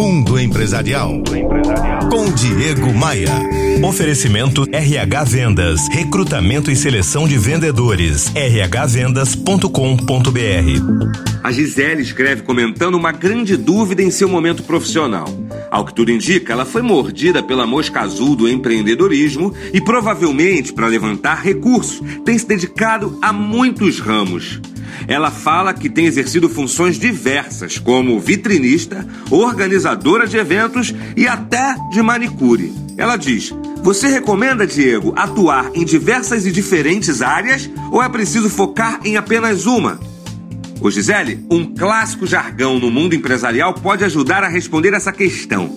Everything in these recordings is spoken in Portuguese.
Mundo Empresarial. Com Diego Maia. Oferecimento RH Vendas. Recrutamento e seleção de vendedores. rhvendas.com.br. A Gisele escreve comentando uma grande dúvida em seu momento profissional. Ao que tudo indica, ela foi mordida pela mosca azul do empreendedorismo e provavelmente, para levantar recursos, tem se dedicado a muitos ramos. Ela fala que tem exercido funções diversas, como vitrinista, organizadora de eventos e até de manicure. Ela diz: Você recomenda, Diego, atuar em diversas e diferentes áreas ou é preciso focar em apenas uma? Ô Gisele, um clássico jargão no mundo empresarial pode ajudar a responder essa questão.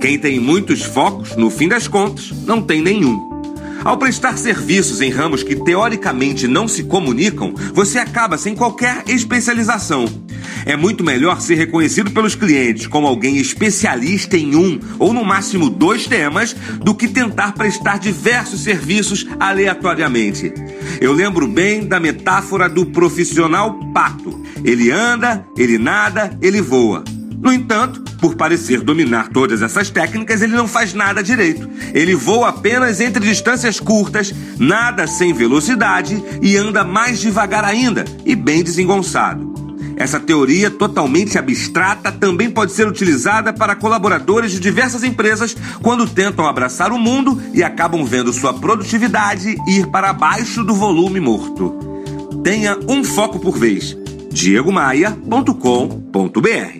Quem tem muitos focos, no fim das contas, não tem nenhum. Ao prestar serviços em ramos que teoricamente não se comunicam, você acaba sem qualquer especialização. É muito melhor ser reconhecido pelos clientes como alguém especialista em um ou no máximo dois temas do que tentar prestar diversos serviços aleatoriamente. Eu lembro bem da metáfora do profissional pato. Ele anda, ele nada, ele voa. No entanto, por parecer dominar todas essas técnicas, ele não faz nada direito. Ele voa apenas entre distâncias curtas, nada sem velocidade e anda mais devagar ainda e bem desengonçado. Essa teoria totalmente abstrata também pode ser utilizada para colaboradores de diversas empresas quando tentam abraçar o mundo e acabam vendo sua produtividade ir para baixo do volume morto. Tenha um foco por vez. diegomaia.com.br